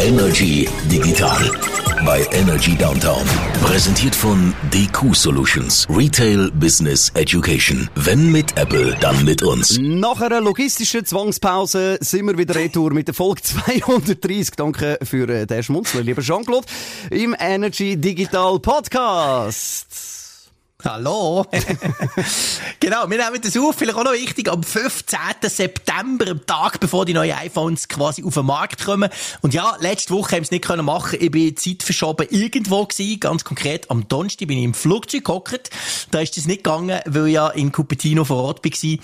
Energy Digital bei Energy Downtown. Präsentiert von DQ Solutions. Retail Business Education. Wenn mit Apple, dann mit uns. Nach einer logistischen Zwangspause sind wir wieder retour mit der Folge 230. Danke für äh, den Schmunzler, lieber Jean-Claude, im Energy Digital Podcast. Hallo. genau, wir nehmen das auf. Vielleicht auch noch wichtig, am 15. September, am Tag bevor die neuen iPhones quasi auf den Markt kommen. Und ja, letzte Woche haben wir es nicht können machen. Ich bin Zeit verschoben irgendwo gewesen. Ganz konkret, am Donnerstag bin ich im Flugzeug gehockt. Da ist das nicht gegangen, weil ich ja in Cupertino vor Ort war.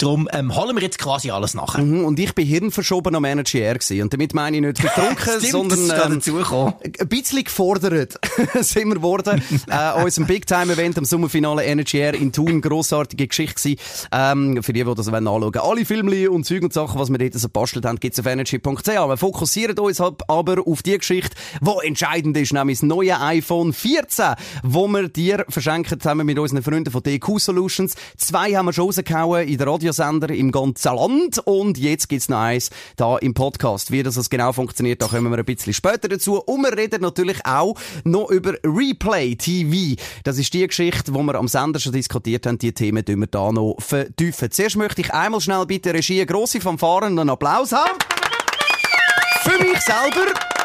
Darum ähm, holen wir jetzt quasi alles nachher. Mhm, und ich bin hirnverschoben am Energy Air gewesen. Und damit meine ich nicht betrunken, Stimmt, sondern ähm, ein bisschen gefordert sind wir geworden. äh, unserem Big-Time-Event am Sommerfinale Energy Air in Thun. Grossartige Geschichte gewesen. Ähm, für die, die das anschauen wollen. Alle Filme und Zeug und Sachen, was wir dort so bastelt haben, gibt's auf energy.ch. Wir fokussieren uns halt aber auf die Geschichte, die entscheidend ist, nämlich das neue iPhone 14, wo wir dir verschenken zusammen mit unseren Freunden von DQ Solutions. Zwei haben wir schon rausgehauen in den Radiosender im ganzen Land und jetzt gibt's noch eins da im Podcast. Wie das genau funktioniert, da kommen wir ein bisschen später dazu. Und wir reden natürlich auch noch über Replay TV. Das ist die Geschichte, wo wir am Sender schon diskutiert haben. Die Themen tun wir da noch vertiefen. Zuerst möchte ich einmal schnell bitte Regie grosse Fanfaren und einen Applaus haben. Für mich selber.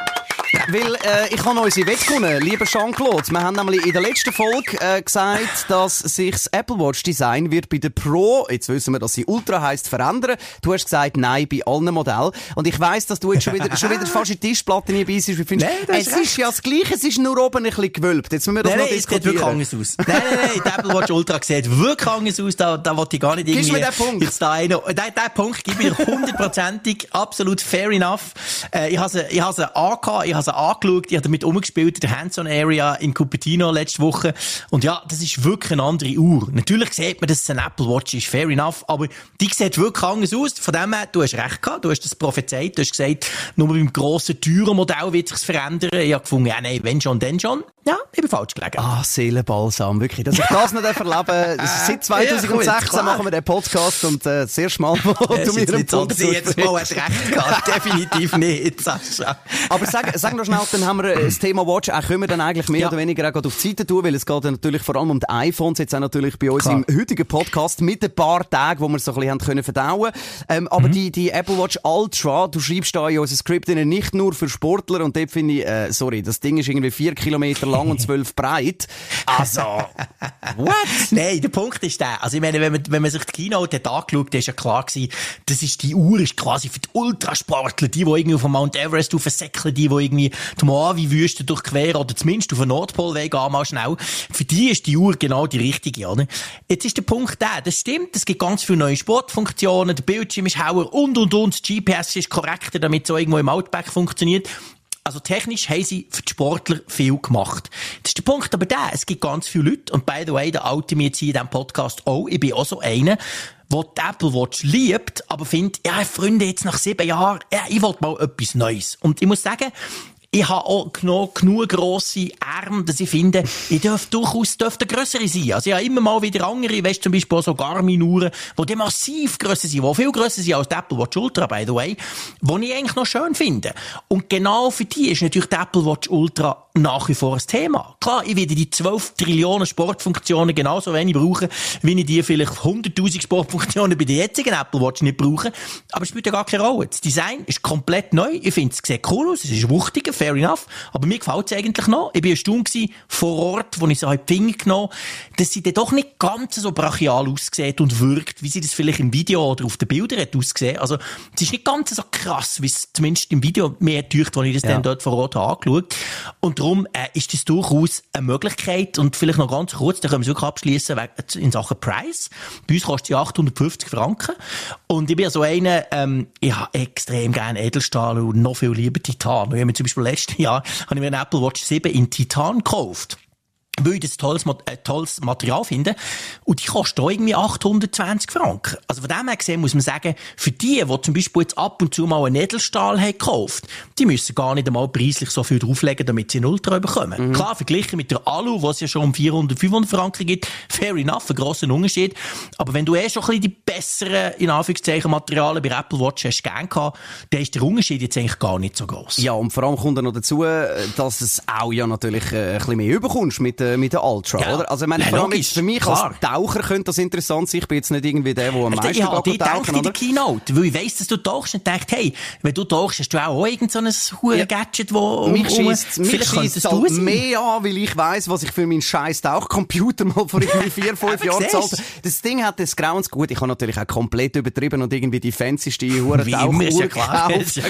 Weil äh, ich habe unsere weggekommen, lieber Jean-Claude. Wir haben nämlich in der letzten Folge äh, gesagt, dass sich das Apple Watch Design wird bei der Pro, jetzt wissen wir, dass sie Ultra heisst, verändern. Du hast gesagt, nein, bei allen Modellen. Und ich weiss, dass du jetzt schon wieder, schon wieder fast in die Tischplatte beißt. Wie findest Nein, es ist ist ja das Gleiche, es ist nur oben ein bisschen gewölbt. Jetzt müssen wir das Nein, noch nein, es sieht diskutieren. wirklich anders aus. Nein, nein, nein, der Apple Watch Ultra sieht wirklich anders aus. Da, da wollte ich gar nicht irgendwie... mir den Punkt? Jetzt da einen, nein, den Punkt ich mir hundertprozentig, absolut fair enough. Äh, ich habe sie, ich habe sie angehabt, ich habe sie angeschaut, ich habe damit umgespielt in der Hands-on-Area in Cupertino letzte Woche. Und ja, das ist wirklich eine andere Uhr. Natürlich sieht man, dass es ein Apple Watch ist, fair enough, aber die sieht wirklich anders aus. Von dem her, du hast recht gehabt, du hast das prophezeit, du hast gesagt, nur beim grossen, teuren Modell wird sich's verändern. Ich habe gefunden, ja, nein, wenn schon, dann schon. Ja, ich bin falsch gelegen. Ah, Seelenbalsam, wirklich. Dass ich das noch erleben. Seit 2016 Ja, klar. machen wir den Podcast und äh, das erste Mal, wo du mir einen nicht so, jetzt mal hast recht gehabt. Definitiv nicht, Sascha. Aber sag, sag noch schnell, dann haben wir äh, das Thema Watch, auch können wir dann eigentlich mehr Ja. oder weniger auch gerade auf die Seite tun, weil es geht natürlich vor allem um die iPhones, jetzt auch natürlich bei uns Klar. im heutigen Podcast mit ein paar Tagen, wo wir so ein bisschen haben können verdauen. Ähm, Mhm. aber die, die Apple Watch Ultra, du schreibst da in unser Skript nicht nur für Sportler und dort finde ich, äh, sorry, das Ding ist irgendwie vier Kilometer lang und zwölf breit. Also, what? Nein, der Punkt ist der. Also, ich meine, wenn man, wenn man sich die Keynote hat angeschaut, dann ist ja klar gewesen, das ist, die Uhr ist quasi für die Ultrasportler, die, die irgendwie auf den Mount Everest aufsäckeln, die, die irgendwie die Mojave-Wüste durchqueren oder zumindest auf den Nordpolweg gehen, mal schnell. Für die ist die Uhr genau die richtige, oder? Jetzt ist der Punkt der, das stimmt, es gibt ganz viele neue Sportfunktionen, der Bildschirm ist hauer und, und, und, das GPS ist korrekter, damit es so irgendwo im Outback funktioniert. Also technisch haben sie für die Sportler viel gemacht. Das ist der Punkt aber der, es gibt ganz viele Leute, und by the way, der alte mir jetzt hier in diesem Podcast auch, ich bin auch so einer, der die Apple Watch liebt, aber findet, ja, Freunde, jetzt nach sieben Jahren, ja, ich wollte mal etwas Neues. Und ich muss sagen, ich habe auch genug, genug grosse Arme, dass ich finde, ich darf durchaus dürfte grössere sein. Also ich habe immer mal wieder andere, weißt zum Beispiel auch so Garmin-Uhren, die die massiv grösser sind, die viel grösser sind als die Apple Watch Ultra, by the way, die ich eigentlich noch schön finde. Und genau für die ist natürlich die Apple Watch Ultra nach wie vor ein Thema. Klar, ich werde die 12 Trillionen Sportfunktionen genauso wenig brauchen, wie ich die vielleicht 100.000 Sportfunktionen bei der jetzigen Apple Watch nicht brauche. Aber es spielt ja gar keine Rolle. Das Design ist komplett neu. Ich finde, es sieht cool aus, es ist wuchtiger, fair enough. Aber mir gefällt es eigentlich noch. Ich bin erstaunt gewesen, vor Ort, wo ich so in die Finger genommen dass sie dann doch nicht ganz so brachial aussieht und wirkt, wie sie das vielleicht im Video oder auf den Bildern hat ausgesehen. Also, es ist nicht ganz so krass, wie es zumindest im Video mehr täuscht, als ich das Ja. dann dort vor Ort habe angeschaut. Und darum äh, ist das durchaus eine Möglichkeit. Und vielleicht noch ganz kurz, da können wir es wirklich abschließen in Sachen Preis. Bei uns kostet sie 850 Franken. Und ich bin ja so einer, ähm, ich habe extrem gerne Edelstahl und noch viel lieber Titan. Ich habe mir zum Beispiel letztes Jahr habe ich mir eine Apple Watch 7 in Titan gekauft. Weil ich das tolles, äh, tolles Material finde. Und die kosten auch irgendwie 820 Franken. Also von dem her gesehen muss man sagen, für die, die zum Beispiel jetzt ab und zu mal einen Edelstahl haben gekauft, die müssen gar nicht einmal preislich so viel drauflegen, damit sie einen Ultra bekommen. Mhm. Klar, verglichen mit der Alu, was es ja schon um 400, 500 Franken gibt, fair enough, ein grosser Unterschied. Aber wenn du eh schon ein bisschen die besseren, in Anführungszeichen, Materialien bei Apple Watch hast gern gehabt, dann ist der Unterschied jetzt eigentlich gar nicht so groß. Ja, und vor allem kommt dann noch dazu, dass es auch ja natürlich äh, ein bisschen mehr überkommst mit äh, mit der Ultra, ja. oder? Also, ich meine, ja, vor für mich klar. als Taucher könnte das interessant sein. Ich bin jetzt nicht irgendwie der, der am meisten ich habe die tauchen, in der Keynote, weil ich weiss, dass du tauchst und dachte, hey, wenn du tauchst, hast du auch irgend so ein ja. Gadget, wo mich schießt mich schießt halt mehr an, weil ich weiss, was ich für meinen scheiß Tauchcomputer mal vor irgendwie vier, fünf Jahren zahlt. Das Ding hat das Grauens gut. Ich habe natürlich auch komplett übertrieben und irgendwie die fancyste hure Tauchuhr ja gekauft, ja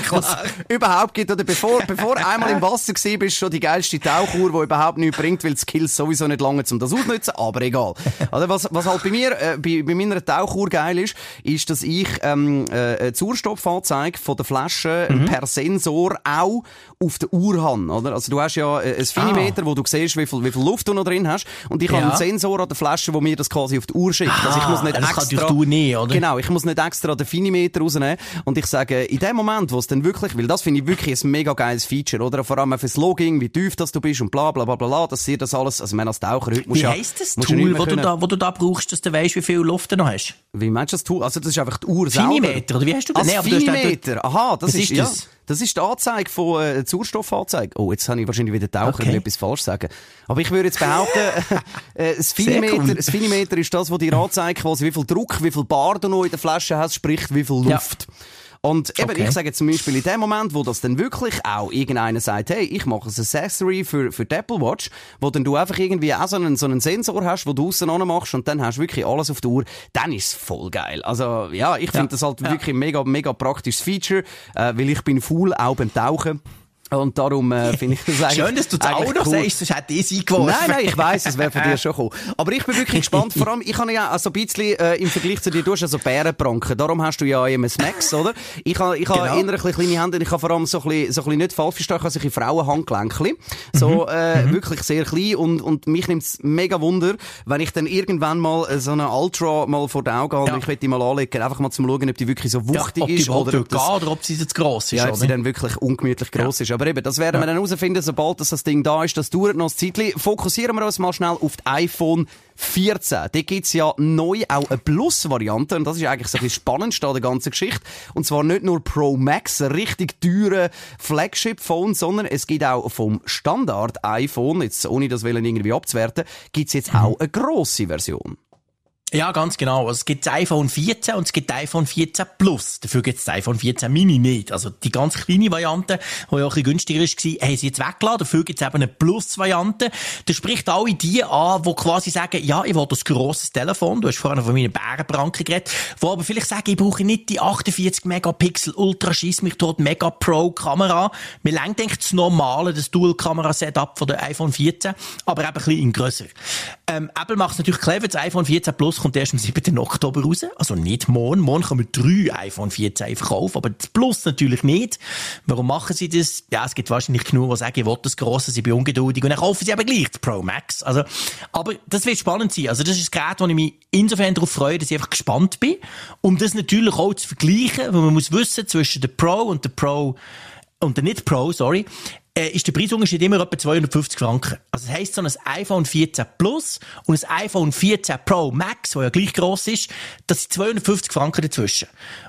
überhaupt gibt. Oder bevor, bevor einmal im Wasser war, bist schon die geilste Tauchuhr, die überhaupt nichts bringt, weil Skills sowieso nicht lange, um das auszunutzen, aber egal. Also was, was halt bei mir, äh, bei, bei meiner Tauchuhr geil ist, ist, dass ich ähm, äh, Sauerstoffanzeige von der Flasche mhm. per Sensor auch auf der Uhr habe, oder? Also du hast ja äh, ein Finimeter, ah. wo du siehst, wie viel, wie viel Luft du noch drin hast und ich ja. habe einen Sensor an der Flasche, wo mir das quasi auf die Uhr schickt. Ah, also ich muss nicht das extra... Kann nie, oder? Genau, ich muss nicht extra den Finimeter rausnehmen und ich sage, in dem Moment, wo es dann wirklich, weil das finde ich wirklich ein mega geiles Feature, oder? Vor allem fürs Logging, wie tief das du bist und bla bla bla bla, dass ihr das alles, also wenn als Taucher heute Wie ja, heisst das Tool, wo du, da, wo du da brauchst, dass du weißt, wie viel Luft du noch hast? Wie meinst du das Tool? Also das ist einfach die Uhr selber. Finimeter, oder wie hast du das? Als nee, Finimeter, aha, das, das ist, ist das. Ja. Das ist die Anzeige von äh, Sauerstoffanzeige. Oh, jetzt habe ich wahrscheinlich wieder Taucher okay. etwas falsch sagen. Aber ich würde jetzt behaupten, äh, das Finimeter, das Finimeter ist das, was dir anzeigt, quasi wie viel Druck, wie viel Bar du noch in der Flasche hast, sprich wie viel Luft. Ja. Und eben, okay. ich sage zum Beispiel in dem Moment, wo das dann wirklich auch irgendeiner sagt, hey, ich mache ein Accessory für, für die Apple Watch, wo dann du einfach irgendwie auch so einen, so einen Sensor hast, wo du aussen machst und dann hast du wirklich alles auf der Uhr, dann ist es voll geil. Also, ja, ich finde ja. das halt ja. wirklich ein mega, mega praktisches Feature, äh, weil ich bin faul, auch beim Tauchen. Und darum äh, finde ich das eigentlich Schön, dass du das auch noch cool. sagst, sonst hätte ich es eingeworfen. Nein, nein, ich weiss, es wäre von dir schon gekommen. Aber ich bin wirklich gespannt. Vor allem, ich habe ja also ein bisschen äh, im Vergleich zu dir, du hast so Bärenpranken. Darum hast du ja MS Max, oder? Ich habe ich genau. bisschen kleine Hände. Ich habe vor allem so ein bisschen, so ein bisschen nicht falsch verstehen, ich habe solche Frauenhandgelenke. So mhm. äh, mhm. wirklich sehr klein. Und, und mich nimmt es mega Wunder, wenn ich dann irgendwann mal äh, so eine Ultra mal vor den Augen habe ja. und ich will die mal anlegen, einfach mal zum schauen, ob die wirklich so wuchtig ja, ob ist. Oder ob, das, oder ob sie jetzt gross ist. Ja, ob sie dann wirklich ungemütlich gross ja. ist. Aber eben, das werden wir dann herausfinden, sobald das, Ding da ist. Das dauert noch ein Zeitchen. Fokussieren wir uns mal schnell auf das iPhone 14. Da gibt's ja neu auch eine Plus-Variante. Und das ist eigentlich so ein bisschen spannend an der ganzen Geschichte. Und zwar nicht nur Pro Max, ein richtig teure Flagship-Phone, sondern es gibt auch vom Standard-iPhone, jetzt ohne das irgendwie abzuwerten, gibt's jetzt mhm. auch eine grosse Version. Ja, ganz genau. Also es gibt das iPhone 14 und es gibt das iPhone 14 Plus. Dafür gibt es das iPhone 14 Mini nicht. Also die ganz kleine Variante, die ja ein bisschen günstiger war, haben sie jetzt weggelassen. Dafür gibt es eben eine Plus-Variante. Das spricht alle die an, die quasi sagen, ja, ich will das grosses Telefon. Du hast vorhin von meiner Bärenpranke geredet. Die aber vielleicht sagen, ich brauche nicht die 48 Megapixel Ultra Schieß mich tot Mega Pro Kamera. Mir lenkt eigentlich das normale, das Dual-Kamera-Setup von der iPhone 14, aber eben ein bisschen grösser. Ähm, Apple macht es natürlich clever. Das iPhone 14 Plus kommt erst am 7. Oktober raus. Also nicht morgen. Morgen kommen drei iPhone 14 verkaufen, aber das Plus natürlich nicht. Warum machen sie das? Ja, es gibt wahrscheinlich genug, die sagen, ich will das Grosse, sie bin ungeduldig und dann kaufen sie aber gleich das Pro Max. Also, aber das wird spannend sein. Also das ist ein Gerät, wo ich mich insofern darauf freue, dass ich einfach gespannt bin. Um das natürlich auch zu vergleichen, weil man muss wissen, zwischen der Pro und der Pro und der nicht Pro, sorry, äh, ist der Preisunterschied immer etwa 250 Franken. Also das heisst, so ein iPhone 14 Plus und ein iPhone 14 Pro Max, das ja gleich gross ist, das sind 250 Franken dazwischen.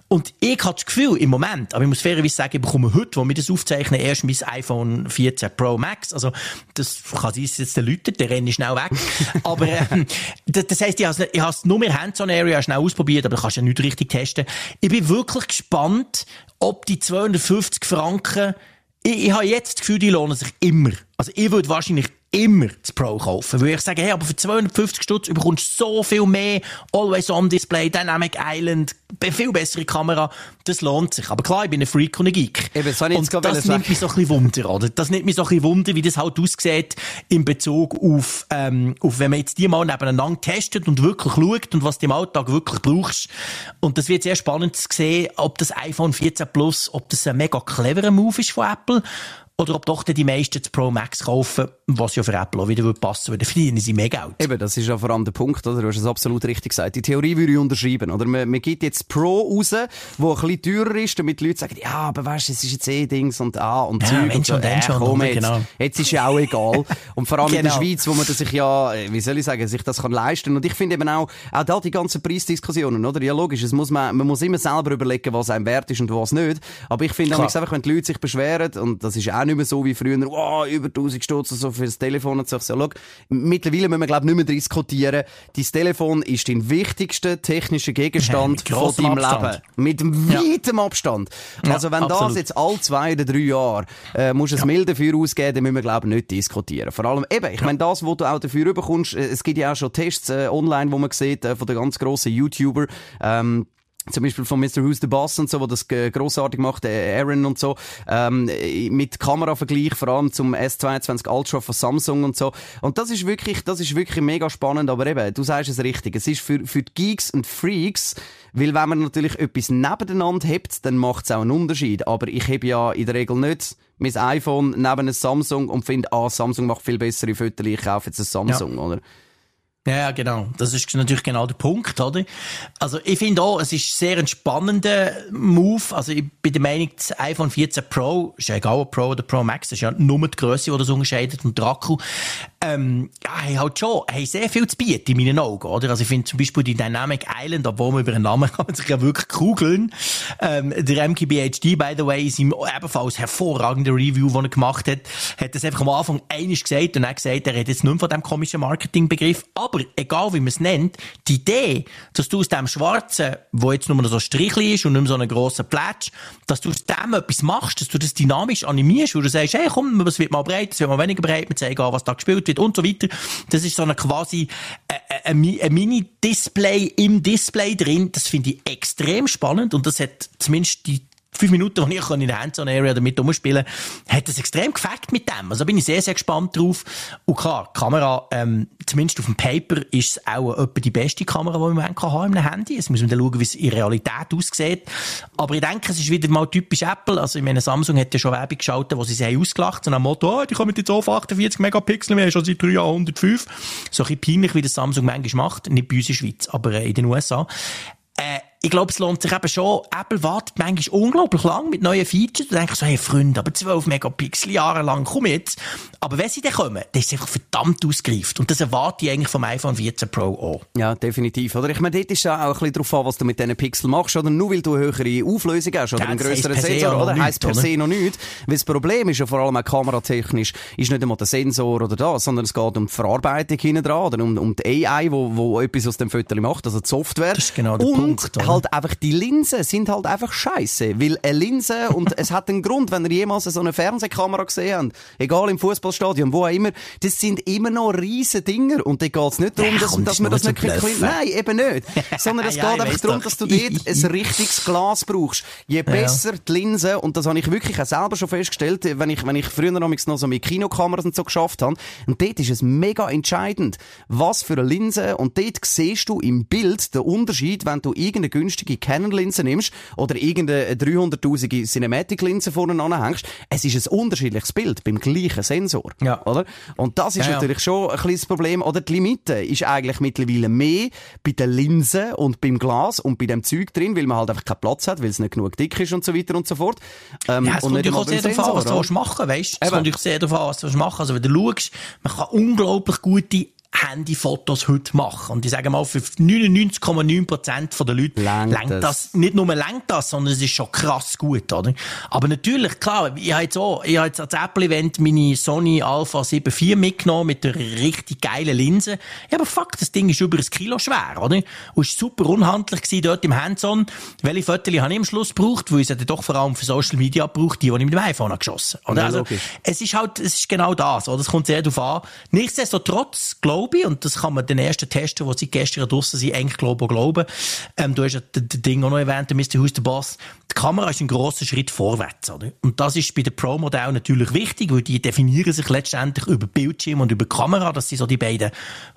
Und ich habe das Gefühl, im Moment, aber ich muss fairerweise sagen, ich bekomme heute, wo wir das aufzeichnen, erst mein iPhone 14 Pro Max. Also, das kann sein, dass jetzt der Leute, der renne schnell weg. aber, ähm, das, das heisst, ich habe es nur mehr Hands-on-Area schnell ausprobiert, aber du kannst ja nicht richtig testen. Ich bin wirklich gespannt, ob die 250 Franken ich, ich habe jetzt das Gefühl, die lohnen sich immer. Also ich würde wahrscheinlich immer das Pro kaufen. Weil ich sage, hey, aber für 250 Stutz bekommst du so viel mehr. Always on Display, Dynamic Island, viel bessere Kamera. Das lohnt sich. Aber klar, ich bin ein Freak und ein Geek. Eben, das und das nimmt mich so ein bisschen Wunder, oder? Das nimmt mich so ein bisschen Wunder, wie das halt aussieht in Bezug auf, ähm, auf, wenn man jetzt die mal nebeneinander testet und wirklich schaut und was du im Alltag wirklich brauchst. Und das wird sehr spannend zu sehen, ob das iPhone 14 Plus, ob das ein mega cleverer Move ist von Apple oder ob doch die meisten das Pro Max kaufen, was ja für Apple auch wieder passen würde. Dann verdienen sie mehr Geld. Eben, das ist ja vor allem der Punkt, oder? Du hast es absolut richtig gesagt. Die Theorie würde ich unterschreiben, oder? Man, man gibt jetzt Pro raus, wo ein bisschen teurer ist, damit die Leute sagen, ja, aber weißt du, es ist jetzt eh Dings und A und ja, Zeug. und so. äh, schon, komm, jetzt, Genau. jetzt ist ja auch egal. Und vor allem in der Genau. Schweiz, wo man das sich ja, äh, wie soll ich sagen, sich das kann leisten. Und ich finde eben auch, auch da die ganzen Preisdiskussionen, oder? Ja, logisch, es muss man, man muss immer selber überlegen, was einem wert ist und was nicht. Aber ich finde einfach, wenn die Leute sich beschweren, und das ist auch nicht mehr so wie früher, wow, über 1000 Stutz so für das Telefon und so. Schau, mittlerweile müssen wir, glaube ich, nicht mehr diskutieren. Dein Telefon ist dein wichtigster technischer Gegenstand Mit von deinem Abstand. Leben. Mit weitem Abstand. Ja, Also wenn das absolut. jetzt alle zwei oder drei Jahre äh, musst du ein Mail dafür ausgeben, dann müssen wir, glaube ich, nicht diskutieren. Vor allem eben, ich meine, das, was du auch dafür bekommst, äh, es gibt ja auch schon Tests äh, online, wo man sieht, äh, von den ganz grossen YouTuber, ähm, zum Beispiel von Mr. Who's the Boss und so, wo das äh, grossartig macht, äh, Aaron und so, ähm, äh, mit Kameravergleich, vor allem zum S22 Ultra von Samsung und so. Und das ist wirklich, das ist wirklich mega spannend, aber eben, du sagst es richtig, es ist für, für die Geeks und Freaks, weil wenn man natürlich etwas nebeneinander hebt, dann macht es auch einen Unterschied. Aber ich habe ja in der Regel nicht mein iPhone neben einem Samsung und finde, ah, Samsung macht viel bessere Fotos, ich kaufe jetzt ein Samsung, oder? Ja, genau. Das ist natürlich genau der Punkt, oder? Also, ich finde auch, es ist sehr ein spannender Move. Also, ich bin der Meinung, das iPhone 14 Pro, ist ja egal, Pro oder Pro Max, das ist ja nur die Größe, die das unterscheidet und der Akku. Ähm, ja, hey, halt schon, hey, sehr viel zu bieten in meinen Augen, oder? Also, ich finde zum Beispiel die Dynamic Island, obwohl man über einen Namen kann man sich ja wirklich kugeln. Ähm, der MKBHD, by the way, ist ihm ebenfalls hervorragende Review, die er gemacht hat, hat das einfach am Anfang einiges gesagt und dann gesagt, er redet jetzt nicht von dem komischen Marketingbegriff. Aber egal wie man es nennt, die Idee, dass du aus dem Schwarzen, wo jetzt nur noch so ein Strichli ist und nicht mehr so einen grossen Plätsch, dass du aus dem etwas machst, dass du das dynamisch animierst, wo du sagst, hey, komm, es wird mal breit, es wird mal weniger breit, wir zeigen was da gespielt wird und so weiter. Das ist so eine quasi äh, äh, ein Mini-Display im Display drin. Das finde ich extrem spannend und das hat zumindest die fünf Minuten, die ich in der Hands-on-Area damit rumspielen hat das extrem gefällt mit dem. Also da bin ich sehr, sehr gespannt drauf. Und klar, die Kamera, ähm, zumindest auf dem Paper, ist es auch etwa die beste Kamera, die man im Moment kann haben einem Handy. Jetzt muss man dann schauen, wie es in Realität aussieht. Aber ich denke, es ist wieder mal typisch Apple. Also ich meine, Samsung hat ja schon Werbung geschaltet, wo sie sich haben ausgelacht nach dem Motto, oh, die kommen jetzt auf 48 Megapixel, wir haben schon seit drei Jahren 105. So ein bisschen peinlich, wie das Samsung manchmal macht. Nicht bei uns in der Schweiz, aber äh, in den USA. Ich glaube, es lohnt sich eben schon. Apple wartet manchmal unglaublich lang mit neuen Features. Du denkst so, hey Freunde, aber 12 Megapixel jahrelang, komm jetzt. Aber wenn sie dann kommen, dann ist es einfach verdammt ausgereift. Und das erwarte ich eigentlich vom iPhone 14 Pro auch. Ja, definitiv. Oder ich meine, dort ist ja auch ein bisschen drauf an, was du mit diesen Pixeln machst, oder? Nur weil du eine höhere Auflösung hast, oder Ja, einen grösseren Sensor, oder? Heisst per se noch nichts. Weil das Problem ist ja vor allem auch kameratechnisch, ist nicht einmal der Sensor oder das, sondern es geht um die Verarbeitung hinten dran, oder um, um die AI, wo, wo etwas aus dem Foto macht, also die Software. Das ist genau der und Punkt, oder? Halt einfach die Linsen sind halt einfach scheiße, weil eine Linse, und es hat einen Grund, wenn ihr jemals so eine Fernsehkamera gesehen habt, egal im Fußballstadion, wo auch immer, das sind immer noch riesen Dinger, und da geht's nicht darum, Ja, dass, dass das man das nicht Bluffen. nein, eben nicht, sondern es Ja, geht einfach darum, doch. dass du dort ein richtiges Glas brauchst. Je besser die Linse, und das habe ich wirklich auch selber schon festgestellt, wenn ich, wenn ich früher noch noch so mit Kinokameras und so geschafft habe, und dort ist es mega entscheidend, was für eine Linse, und dort siehst du im Bild den Unterschied, wenn du irgendeine günstige Canon-Linse nimmst, oder irgendeine 300'000 Cinematic-Linse vorne anhängst. Es ist ein unterschiedliches Bild beim gleichen Sensor. Ja. Oder? Und das ist Ja, ja. natürlich schon ein kleines Problem. Oder die Limite ist eigentlich mittlerweile mehr bei den Linsen und beim Glas und bei dem Zeug drin, weil man halt einfach keinen Platz hat, weil es nicht genug dick ist und so weiter und so fort. Ähm, Ja, es und kommt natürlich auch sehr darauf an, was du willst machen weißt Es kommt natürlich sehr darauf an, was du willst machen Also, wenn du schaust, man kann unglaublich gute Handyfotos heute machen. Und ich sage mal, für 99,9% der Leute lenkt das. das. Nicht nur lenkt das, sondern es ist schon krass gut, oder? Aber natürlich, klar, ich habe jetzt auch, ich habe jetzt als Apple-Event meine Sony Alpha 7 IV mitgenommen mit der richtig geilen Linse. Ja, aber fuck, das Ding ist über ein Kilo schwer, oder? Und es war super unhandlich gewesen dort im Hands-on. Welche Fotos habe ich am Schluss gebraucht? Weil ich dann doch vor allem für Social Media gebraucht, die, die ich mit dem iPhone habe geschossen. Oder? Ja, also, logisch. es ist halt, es ist genau das, oder? Es kommt sehr darauf an. Nichtsdestotrotz glaube glaube ich, und das kann man den ersten Testen, die seit gestern draussen sind, eigentlich glauben, glauben. Ähm, du hast ja das Ding auch noch erwähnt, der Mr. Who's the Boss. Die Kamera ist ein grosser Schritt vorwärts, oder? Und das ist bei den Pro-Modellen natürlich wichtig, weil die definieren sich letztendlich über Bildschirm und über Kamera. Das sind so die beiden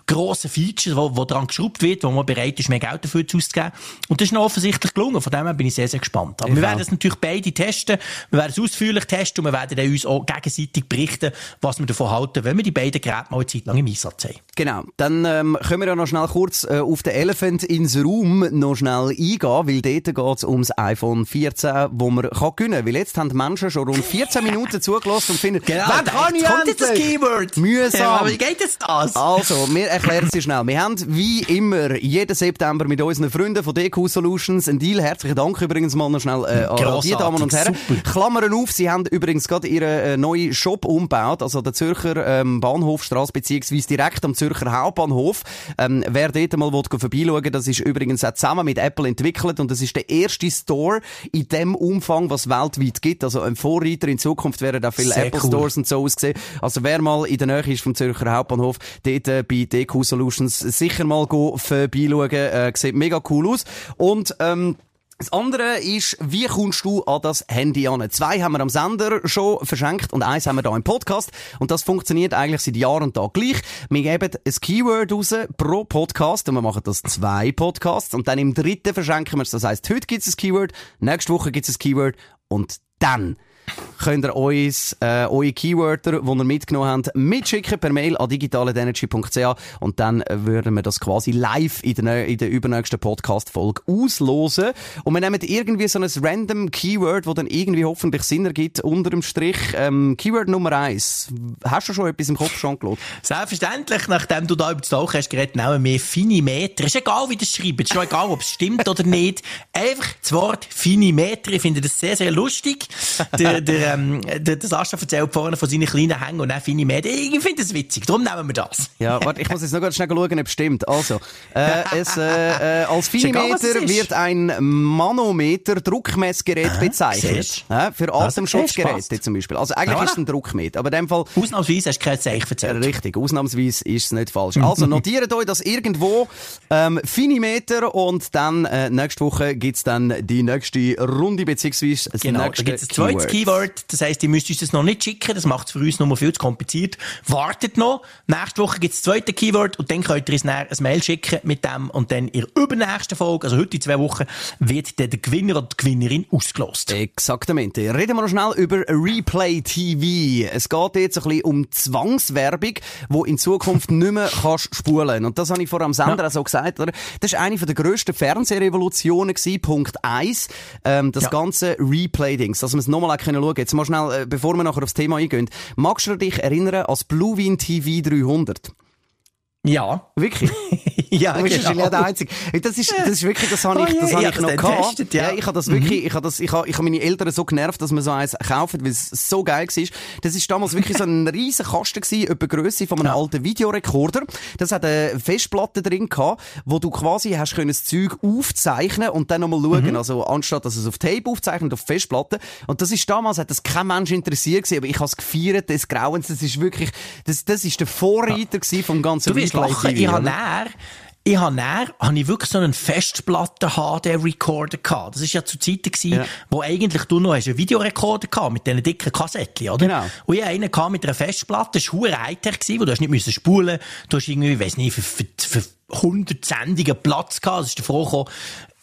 grossen Features, wo, wo dran geschraubt wird, wo man bereit ist, mehr Geld dafür auszugeben. Und das ist noch offensichtlich gelungen. Von dem her bin ich sehr, sehr gespannt. Aber ich wir werden es natürlich beide testen. Wir werden es ausführlich testen und wir werden dann uns auch gegenseitig berichten, was wir davon halten, wenn wir die beiden Geräte mal eine Zeit lang im Einsatz haben. Genau. Dann ähm, können wir ja noch schnell kurz äh, auf den Elephant ins Room noch schnell eingehen, weil dort geht es ums iPhone 14, wo man kann gewinnen kann. Weil jetzt haben die Menschen schon rund 14 Minuten zugelassen und finden, genau, wann kann ich kommt jetzt das Keyword? Mühsam. Ja, aber wie geht es das? Also, wir erklären es schnell. Wir haben wie immer jeden September mit unseren Freunden von DQ Solutions einen Deal. Herzlichen Dank übrigens mal noch schnell äh, an die Damen und Herren. Super. Klammern auf, sie haben übrigens gerade ihren äh, neuen Shop umgebaut, also der Zürcher ähm, Bahnhofstrasse beziehungsweise direkt am Zürcher Hauptbahnhof. Ähm, wer dort mal will, vorbeischauen das ist übrigens auch zusammen mit Apple entwickelt und das ist der erste Store in dem Umfang, was weltweit gibt. Also ein Vorreiter in Zukunft werden da viele Sehr Apple cool. Stores und so ausgesehen. Also wer mal in der Nähe ist vom Zürcher Hauptbahnhof, dort äh, bei DQ Solutions sicher mal vorbeischauen. Äh, sieht mega cool aus. Und ähm, das andere ist, wie kommst du an das Handy an? Zwei haben wir am Sender schon verschenkt und eins haben wir da im Podcast. Und das funktioniert eigentlich seit Jahr und Tag gleich. Wir geben ein Keyword raus pro Podcast und wir machen das zwei Podcasts und dann im dritten verschenken wir es. Das heisst, heute gibt es ein Keyword, nächste Woche gibt es ein Keyword und dann könnt ihr uns äh, eure Keywörter, die ihr mitgenommen habt, mitschicken per Mail an digitalenergy.ch und dann würden wir das quasi live in der, in der übernächsten Podcast-Folge auslosen. Und wir nehmen irgendwie so ein random Keyword, das dann irgendwie hoffentlich Sinn ergibt, unter dem Strich. Ähm, Keyword Nummer eins. Hast du schon etwas im Kopf geschaut? Selbstverständlich, nachdem du da über das Tauch hast geredet, nehmen wir Finimeter. Ist egal, wie das schreibt. Ist egal, ob es stimmt oder nicht. Einfach das Wort Finimeter. Ich finde das sehr, sehr lustig. Der, der, ähm, der, der Sascha erzählt vorne von seinen kleinen Hängen und dann finde ich mehr. Ich finde das witzig, darum nehmen wir das. Ja, warte, ich muss jetzt noch ganz schnell schauen, ob es stimmt. Also, äh, es, äh, äh, als Finimeter wird ein Manometer Druckmessgerät ah, bezeichnet. Äh, für Atemschutzgeräte zum Beispiel. Also eigentlich ja, ist es ein Druckmeter, aber in dem Fall... Ausnahmsweise hast du kein Zeichen erzählt. Richtig, ausnahmsweise ist es nicht falsch. Also notiert euch das irgendwo, ähm, Finimeter und dann äh, nächste Woche gibt's dann die nächste Runde, beziehungsweise das genau, nächste da gibt's ein zweites Keyword. Das heisst, ihr müsst uns das noch nicht schicken. Das macht es für uns noch viel zu kompliziert. Wartet noch. Nächste Woche gibt es das zweite Keyword und dann könnt ihr uns ein Mail schicken mit dem und dann in der übernächsten Folge, also heute in zwei Wochen, wird dann der Gewinner oder die Gewinnerin ausgelost. Exaktamente. Reden wir noch schnell über Replay TV. Es geht jetzt ein bisschen um Zwangswerbung, wo in Zukunft nicht mehr kannst spulen. Und das habe ich vor am Sender ja. auch so gesagt, oder? Das ist eine der grössten Fernsehrevolutionen gewesen, Punkt 1. Ähm, das ja. ganze Replay-Dings, dass man es nochmal schauen können. Jetzt mal schnell, äh, bevor wir nachher aufs Thema eingehen. Magst du dich erinnern als Bluewin TV 300? Ja. Wirklich? ja, du bist genau. der Einzige. Das ist, das ist wirklich, das habe ich, oh, das habe ich, ich noch gehabt. Testet, ja. ja. ich habe das wirklich, mhm. ich habe das, ich habe, ich habe meine Eltern so genervt, dass man so eins kaufen, weil es so geil war. Das ist damals wirklich so ein riesen Kasten gewesen, etwa Grösse von einem ja. alten Videorekorder. Das hat eine Festplatte drin gehabt, wo du quasi hast können das Zeug aufzeichnen und dann nochmal schauen. Mhm. Also, anstatt dass es auf Tape aufzeichnet, auf Festplatte. Und das ist damals, hat das kein Mensch interessiert gewesen, aber ich habe es gefeiert, des Grauens. Das ist wirklich, das, das ist der Vorreiter ja. vom ganzen lachen. Ich habe näher, ich habe näher, habe ich wirklich so einen Festplatten-HD-Recorder gehabt. Das ist ja zu Zeiten gewesen, ja. wo eigentlich du noch einen Videorekorder gehabt, mit diesen dicken Kassettchen, oder? Genau. Und ich einen gehabt mit einer Festplatte, das war Hightech gewesen, wo du hast nicht müssen spulen, du hast irgendwie, ich weiss nicht, für, für, für 100 Sendungen Platz gehabt. Das ist davor gekommen,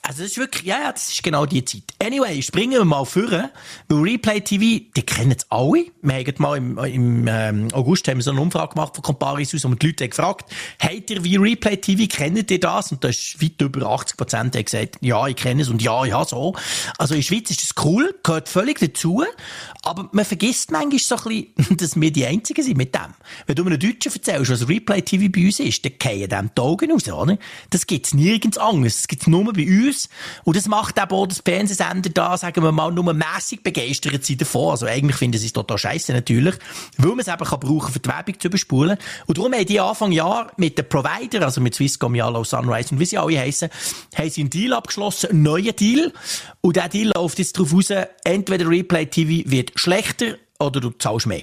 also das ist wirklich, ja, ja, das ist genau die Zeit. Anyway, springen wir mal vor, weil Replay TV, die kennen es alle. Wir haben mal im, im ähm, August haben wir so eine Umfrage gemacht von Comparis aus, und die Leute haben gefragt, habt ihr wie Replay TV, kennt ihr das? Und da ist weit über 80 Prozent gesagt, ja, ich kenne es und ja, ja, so. Also in der Schweiz ist das cool, gehört völlig dazu, aber man vergisst manchmal so ein bisschen, dass wir die Einzigen sind mit dem. Wenn du einem Deutschen erzählst, was Replay TV bei uns ist, dann fallen dem die Augen raus, oder? Das gibt's nirgends anders. Das gibt's nur bei uns uns. Und das macht eben auch das Fernsehsender da, sagen wir mal, nur mässig begeistert sie davon. Also eigentlich finden sie es total scheiße natürlich, weil man es eben kann brauchen, für die Werbung zu überspulen. Und darum haben die Anfang Jahr mit den Provider, also mit Swisscom, Yellow, Sunrise und wie sie alle heissen, haben sie einen Deal abgeschlossen, einen neuen Deal. Und der Deal läuft jetzt darauf raus, entweder Replay TV wird schlechter oder du zahlst mehr.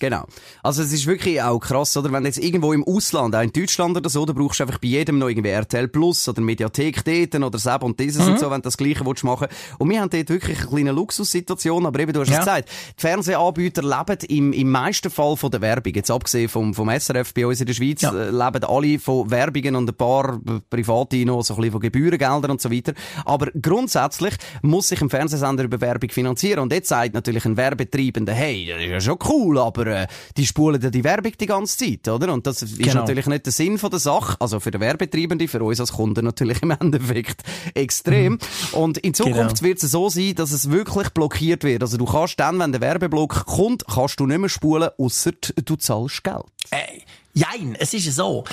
Genau. Also es ist wirklich auch krass, oder? Wenn jetzt irgendwo im Ausland, auch in Deutschland oder so, da brauchst du einfach bei jedem noch irgendwie RTL Plus oder Mediathek dort oder Seb und dieses mhm. und so, wenn du das Gleiche willst machen Und wir haben dort wirklich eine kleine Luxussituation, aber eben, du hast ja. es gesagt, die Fernsehanbieter leben im, im meisten Fall von der Werbung. Jetzt abgesehen vom, vom SRF bei uns in der Schweiz, ja. äh, leben alle von Werbungen und ein paar private noch so ein bisschen von Gebührengeldern und so weiter. Aber grundsätzlich muss sich ein Fernsehsender über Werbung finanzieren. Und jetzt sagt natürlich ein Werbetreibender, hey, das ist ja schon cool, aber äh, die spulen ja die Werbung die ganze Zeit, oder? Und das ist genau. natürlich nicht der Sinn von der Sache. Also für den Werbetreibenden, für uns als Kunden natürlich im Endeffekt extrem. Mhm. Und in Zukunft genau. wird es so sein, dass es wirklich blockiert wird. Also du kannst dann, wenn der Werbeblock kommt, kannst du nicht mehr spulen, außer du zahlst Geld. Äh, Jein, es ist so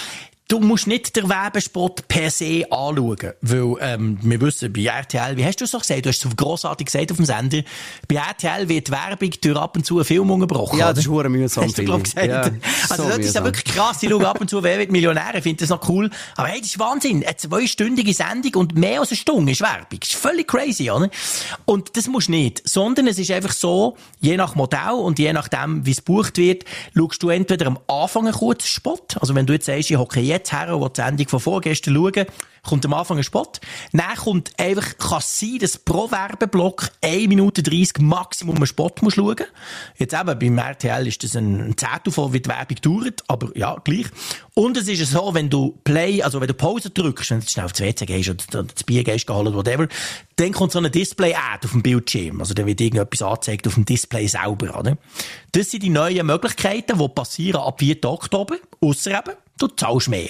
du musst nicht den Werbespot per se anschauen, weil ähm, wir wissen, bei RTL, wie hast du es doch gesagt, du hast es grossartig gesagt auf dem Sender, bei RTL wird Werbung durch ab und zu einen Film unterbrochen. Ja, das ist hure mühsam, hast du, glaub, gesagt. Ja, also so das ist ja wirklich krass, ich schaue ab und zu «Wer wird Millionär?» ich finde das noch cool, aber hey, das ist Wahnsinn, eine zweistündige Sendung und mehr als eine Stunde ist Werbung, das ist völlig crazy, oder? Und das musst du nicht, sondern es ist einfach so, je nach Modell und je nachdem, wie es bucht wird, schaust du entweder am Anfang einen kurzen Spot, also wenn du jetzt sagst, ich hocke jetzt her, die die Sendung von vorgestern schauen, kommt am Anfang ein Spot. Dann kommt einfach, kann es sein, dass pro Werbeblock 1 Minute 30 Maximum ein Spot muss schauen. Jetzt eben, beim RTL ist das ein Zettel von, wie die Werbung dauert, aber ja, gleich. Und es ist so, wenn du Play, also wenn du Pause drückst, wenn du schnell aufs WC gehst oder das Bier gehst oder whatever, dann kommt so eine Display-Ad auf dem Bildschirm. Also dann wird irgendetwas angezeigt auf dem Display selber, oder? Das sind die neuen Möglichkeiten, die passieren ab 4. Oktober, ausser eben, du zahlst mehr.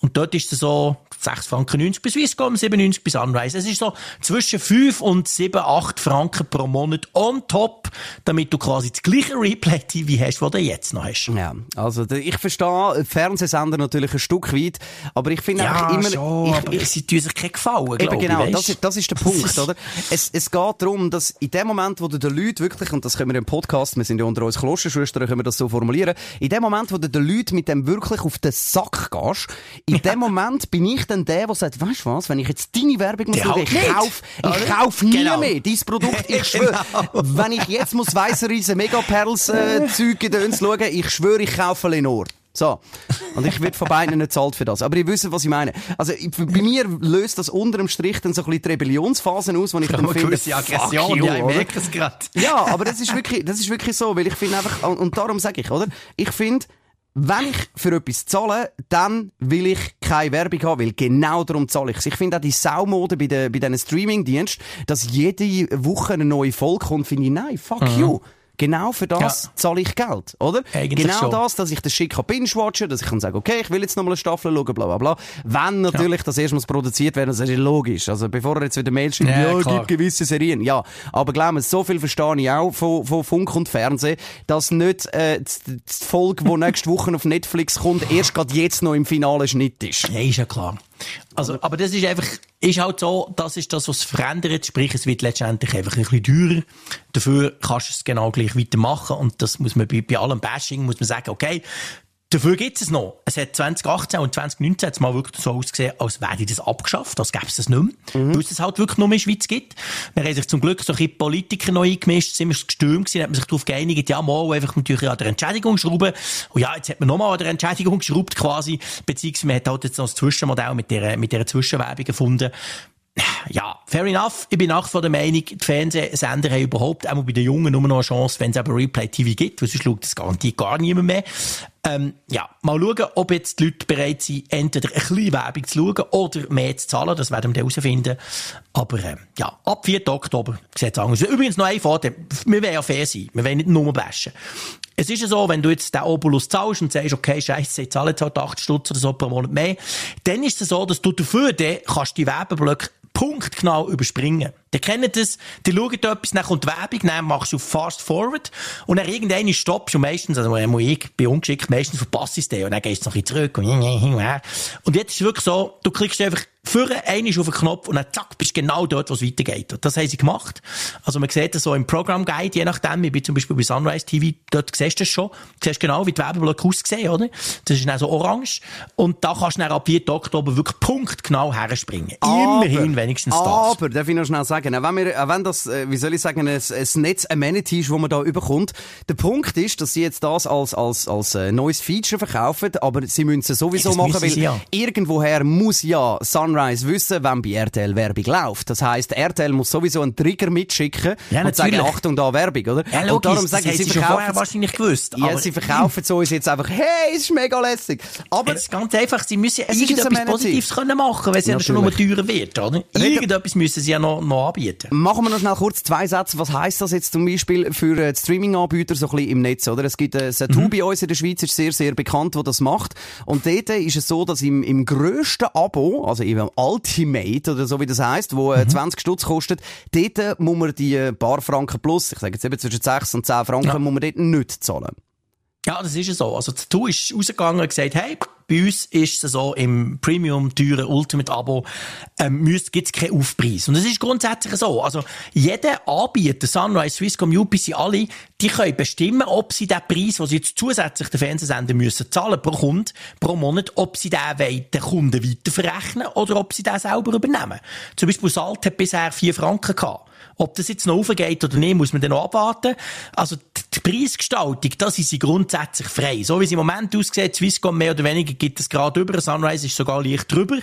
Und dort ist es so, 6 Franken 90 bis Swisscom, 97 bis Sunrise. Es ist so zwischen 5 und 7, 8 Franken pro Monat on top, damit du quasi das gleiche Replay-TV hast, was du jetzt noch hast. Ja, also ich verstehe Fernsehsender natürlich ein Stück weit, aber ich finde ja, immer... Schon, ich, ich, sie tun sich keinen Gefallen, Eben genau, ich, das, ist, das ist der Punkt, oder? Es, es geht darum, dass in dem Moment, wo du den Leuten wirklich, und das können wir im Podcast, wir sind ja unter uns Klosterschwestern, können wir das so formulieren, in dem Moment, wo du den Leuten mit dem wirklich auf den Sack gehst, in dem Moment bin ich dann der, der sagt, weißt du was, wenn ich jetzt deine Werbung muss schauen, ich kaufe, ich kauf nie genau. mehr dein Produkt, ich schwöre. genau. Wenn ich jetzt muss weiße Riesen Megaperls äh, in schauen, ich schwöre, ich kaufe Lenore. So. Und ich werde von beiden nicht zahlt für das. Aber ihr wisst, was ich meine. Also, bei mir löst das unter dem Strich dann so ein bisschen die Rebellionsphasen aus, wo ich dann finde, Aggression, you, ja, ich merke es gerade. Ja, aber das ist wirklich, das ist wirklich so, weil ich finde einfach, und darum sage ich, oder? Ich finde, wenn ich für etwas zahle, dann will ich keine Werbung haben, weil genau darum zahle ich Ich finde auch die Saumode bei, den, bei diesen Streaming-Diensten, dass jede Woche eine neue Folge kommt, finde ich, nein, fuck mhm. you. Genau für das ja. zahle ich Geld, oder? Eigentlich genau schon. das, dass ich das schick binge-watchen, dass ich kann sagen, okay, ich will jetzt nochmal eine Staffel schauen, bla bla bla. Wenn natürlich ja. das erstmals produziert werden, das ist logisch. Also bevor er jetzt wieder Mail schreibt, ja, ja gibt gewisse Serien. Ja, aber glaub mir, so viel verstehe ich auch von, von Funk und Fernsehen, dass nicht äh, die, Folge, die nächste Woche auf Netflix kommt, erst gerade jetzt noch im finalen Schnitt ist. Ja, ist ja klar. Also, aber das ist einfach, ist halt so, das ist das, was verändert. Sprich, es wird letztendlich einfach ein bisschen teurer. Dafür kannst du es genau gleich weitermachen. Und das muss man bei, bei allem Bashing, muss man sagen, okay, Dafür gibt es noch. Es hat 2018 und 2019 hat's mal wirklich so ausgesehen, als wäre das abgeschafft, als gäbe es das nicht mehr. Mhm. Weil es halt wirklich nur mehr in der Schweiz gibt. Wir haben sich zum Glück so ein bisschen Politiker neu eingemischt, sind wir gestürmt gewesen, hat man sich darauf geeinigt, ja, mal einfach natürlich an der Entschädigung schrauben. Und ja, jetzt hat man nochmal an der Entschädigung geschraubt quasi, beziehungsweise man hat halt jetzt noch das Zwischenmodell mit der, mit der Zwischenwerbung gefunden ja, fair enough. Ich bin nach vor der Meinung, die Fernsehsender haben überhaupt auch bei den Jungen nur noch eine Chance, wenn es aber Replay-TV gibt, weil sonst schaut das garantiert gar niemand mehr. Ähm, ja, mal schauen, ob jetzt die Leute bereit sind, entweder ein bisschen Werbung zu schauen oder mehr zu zahlen. Das werden wir dann herausfinden. Aber ähm, ja, ab 4. Oktober sieht es anders Übrigens noch ein Vorteil. Wir wollen ja fair sein. Wir wollen nicht nur bashen. Es ist ja so, wenn du jetzt den Obolus zahlst und sagst, okay, scheiße, ich zahle jetzt halt 8 Stutz oder so pro Monat mehr, dann ist es so, dass du dafür dann kannst die Werbeblöcke punktgenau überspringen. Die kennen das, die schauen etwas, dann kommt die Werbung, dann machst du Fast Forward und dann irgendwann stoppst du meistens, also ich bin ungeschickt, meistens verpasst es den und dann gehst du noch ein bisschen zurück und, und jetzt ist es wirklich so, du klickst einfach Führen, einmal auf den Knopf und dann zack, bist genau dort, wo es weitergeht. Und das haben sie gemacht. Also man sieht das so im Programm Guide, je nachdem. Ich bin zum Beispiel bei Sunrise TV, dort siehst du das schon. Du siehst genau, wie die Werbeblöcke aussehen, oder? Das ist dann so orange. Und da kannst du dann ab 4. Oktober wirklich punktgenau herspringen. Aber, Immerhin wenigstens das. Aber, darf ich noch schnell sagen, auch wenn, wir, auch wenn das, äh, wie soll ich sagen, ein, ein Netz-Amenity ist, das man da überkommt. Der Punkt ist, dass sie jetzt das als, als, als äh, neues Feature verkaufen, aber sie müssen es sowieso Das machen, weil ja. irgendwoher muss ja Sunrise wissen, wenn bei RTL Werbung läuft. Das heisst, RTL muss sowieso einen Trigger mitschicken Ja, und sagen. Achtung, da Werbung, oder? Ja, und logisch, darum das sagen sie, sie schon vorher wahrscheinlich gewusst. ja, sie verkaufen es uns jetzt einfach, hey, es ist mega lässig. Aber Es ist ganz einfach, sie müssen Es irgendetwas. Positives können machen, weil sie ja schon nur teurer wird, oder? Irgendetwas müssen sie ja noch, noch anbieten. Machen wir noch schnell kurz zwei Sätze. Was heisst das jetzt zum Beispiel für äh, Streaming-Anbieter so ein bisschen im Netz, oder? Es gibt äh, Satu Mhm. bei uns in der Schweiz, ist sehr, sehr bekannt, wo das macht. Und dort ist es so, dass im, im grössten Abo, also im Ultimate oder so wie das heisst, wo Mhm. äh, 20 Stutz kostet, dort muss man die äh, paar Franken plus, ich sage jetzt eben zwischen 6 und 10 Franken, Ja. muss man dort nicht zahlen. Ja, das ist so. Also, Tattoo ist rausgegangen und gesagt, hey, bei uns ist es so, im Premium, teuren Ultimate-Abo, ähm, müsst, gibt's keinen Aufpreis. Und das ist grundsätzlich so. Also, jeder Anbieter, Sunrise, Swisscom, UPC, alle, die können bestimmen, ob sie den Preis, den sie jetzt zusätzlich den Fernsehsender müssen zahlen pro Kunde, pro Monat, ob sie den wollen, den Kunden weiterverrechnen oder ob sie den selber übernehmen. Zum Beispiel Salt hat bisher 4 Franken gehabt. Ob das jetzt noch aufgeht oder nicht, muss man dann noch abwarten. Also, die Preisgestaltung, das ist sie grundsätzlich frei. So wie es im Moment aussieht, Swisscom mehr oder weniger gibt es gerade über, Sunrise ist sogar leicht drüber.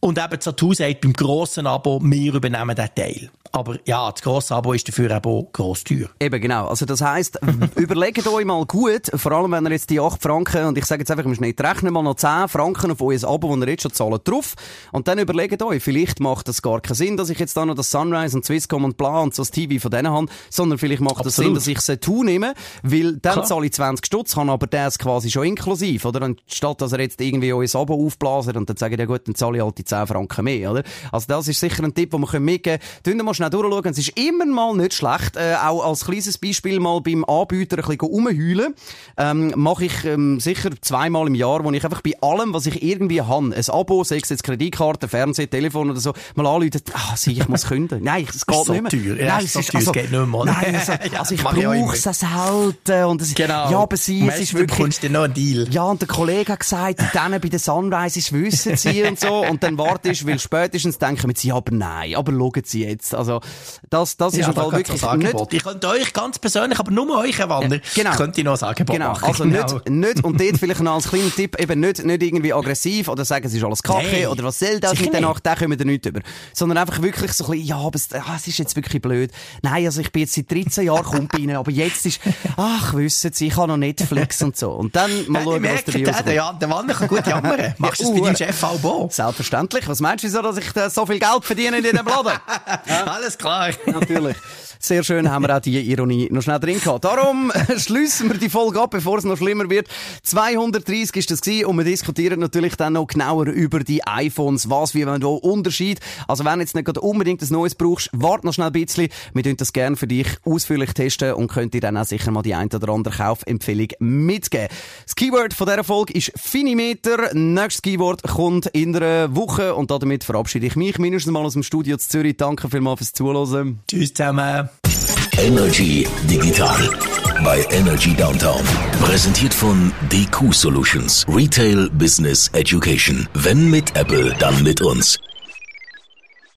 Und eben Satu sagt beim grossen Abo, wir übernehmen den Teil. Aber ja, das grosse Abo ist dafür eben auch gross teuer. Eben, genau. Also, das heisst, überlegt euch mal gut, vor allem wenn ihr jetzt die 8 Franken, und ich sage jetzt einfach im Schnitt, rechnen mal noch 10 Franken auf euer Abo, das ihr jetzt schon zahlt, drauf. Und dann überlegt euch, vielleicht macht das gar keinen Sinn, dass ich jetzt da noch das Sunrise und Swisscom und bla und so das TV von denen habe, sondern vielleicht macht Absolut. Sinn, dass ich es tue nehme, weil dann Klar. zahle ich 20 Stutz, habe aber das quasi schon inklusiv, oder? Anstatt, dass er jetzt irgendwie euer Abo aufblasen und dann sagen, ja gut, dann zahle ich halt die 10 Franken mehr, oder? Also, das ist sicher ein Tipp, den wir mitgeben können. Tun mal schnell durchschauen. Es ist immer mal nicht schlecht, äh, auch als kleines Beispiel mal beim Anbieter ein bisschen rumheulen. Ähm, mache ich ähm, sicher zweimal im Jahr, wo ich einfach bei allem, was ich irgendwie habe, ein Abo, sei es jetzt Kreditkarte, Fernsehen, Telefon oder so, mal anrufen, ah, sieh, ich muss künden. Nein, es geht so nicht mehr. teuer. Ja, Nein, es ist so teuer, es geht nicht mehr. Nein, also, also ich brauche es selten. Und es, Genau. Ja, aber sie, es ist wirklich... du noch einen Deal. Ja, und der Kollege hat gesagt, denen bei den Sunrises wissen sie und so. Und dann wartest du, weil spätestens denken sie, aber nein, aber schauen sie jetzt. Also, das, das ist Ja, Fall gibt's wirklich ein nicht. Ich könnte euch ganz persönlich, aber nur euch, Herr Wander, genau. könnte ich noch ein Angebot Genau, machen. also nicht, nicht, und dort vielleicht noch als kleiner Tipp, eben nicht, nicht irgendwie aggressiv oder sagen, es ist alles Kacke Nein, oder was soll das mit der. Nacht, da kommen wir nicht über. Sondern einfach wirklich so ein bisschen, ja, aber es, ah, es ist jetzt wirklich blöd. Nein, also ich bin jetzt seit 13 Jahren Kumpel aber jetzt ist, ach, wissen Sie, ich habe noch Netflix und so. Und dann mal Ja, schauen, was dabei der, rauskommt. ja, der Wander kann gut jammern. Machst du das bei Ja, deinem Chef auch auch? Selbstverständlich. Was meinst du, wieso, dass ich da so viel Geld verdiene in diesem Laden? Alles klar. Natürlich. Sehr schön haben wir auch die Ironie noch schnell drin gehabt. Darum äh, schliessen wir die Folge ab, bevor es noch schlimmer wird. 230 ist das gewesen und wir diskutieren natürlich dann noch genauer über die iPhones. Was, wie, wenn, wo Unterschied. Also wenn jetzt nicht unbedingt ein neues brauchst, warte noch schnell ein bisschen. Wir tun das gerne für dich ausführlich testen und könnt dir dann auch sicher mal die ein oder andere Kaufempfehlung mitgeben. Das Keyword von dieser Folge ist Finimeter. Nächstes Keyword kommt in einer Woche und damit verabschiede ich mich mindestens mal aus dem Studio zu Zürich. Danke vielmals fürs Zuhören. Tschüss zusammen. Energy Digital bei Energy Downtown. Präsentiert von DQ Solutions. Retail Business Education. Wenn mit Apple, dann mit uns.